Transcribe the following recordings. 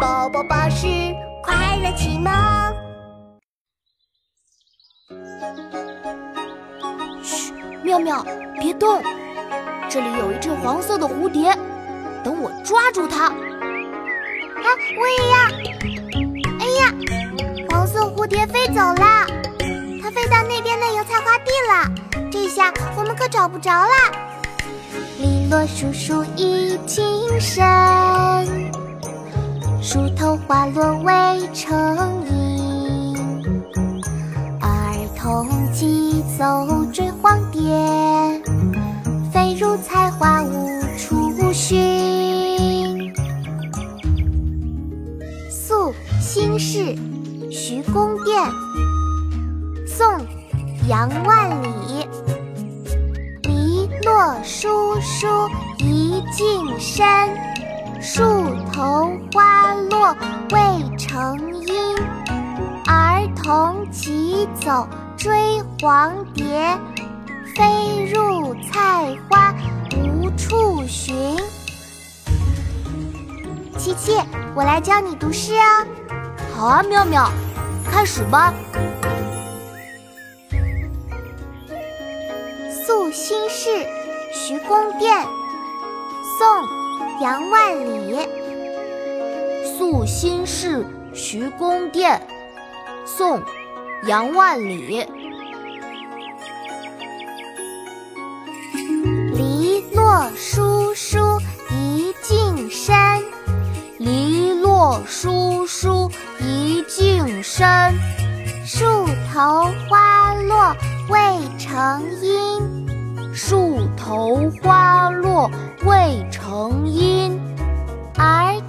宝宝巴士快乐启蒙。嘘，妙妙，别动！这里有一只黄色的蝴蝶，等我抓住它。啊，我也要！哎呀，黄色蝴蝶飞走了，它飞到那边的油菜花地了。这下我们可找不着了。篱落疏疏已经深，树头花落未成阴。儿童急走追黄蝶，飞入菜花无处寻。宿新市，徐公店。宋·杨万里。篱落疏疏一径深，树头花未成阴。儿童急走追黄蝶，飞入菜花无处寻。琪琪，我来教你读诗哦。好啊，妙妙，开始吧。宿新市，徐公店。宋·杨万里。宿新市，徐公店。宋·杨万里。篱落疏疏一径深，篱落疏疏一径深，树头花落未成阴。树头花落未成阴。儿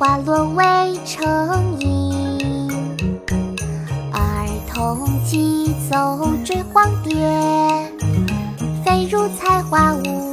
花落未成阴。儿童急走追黄蝶，飞入菜花无。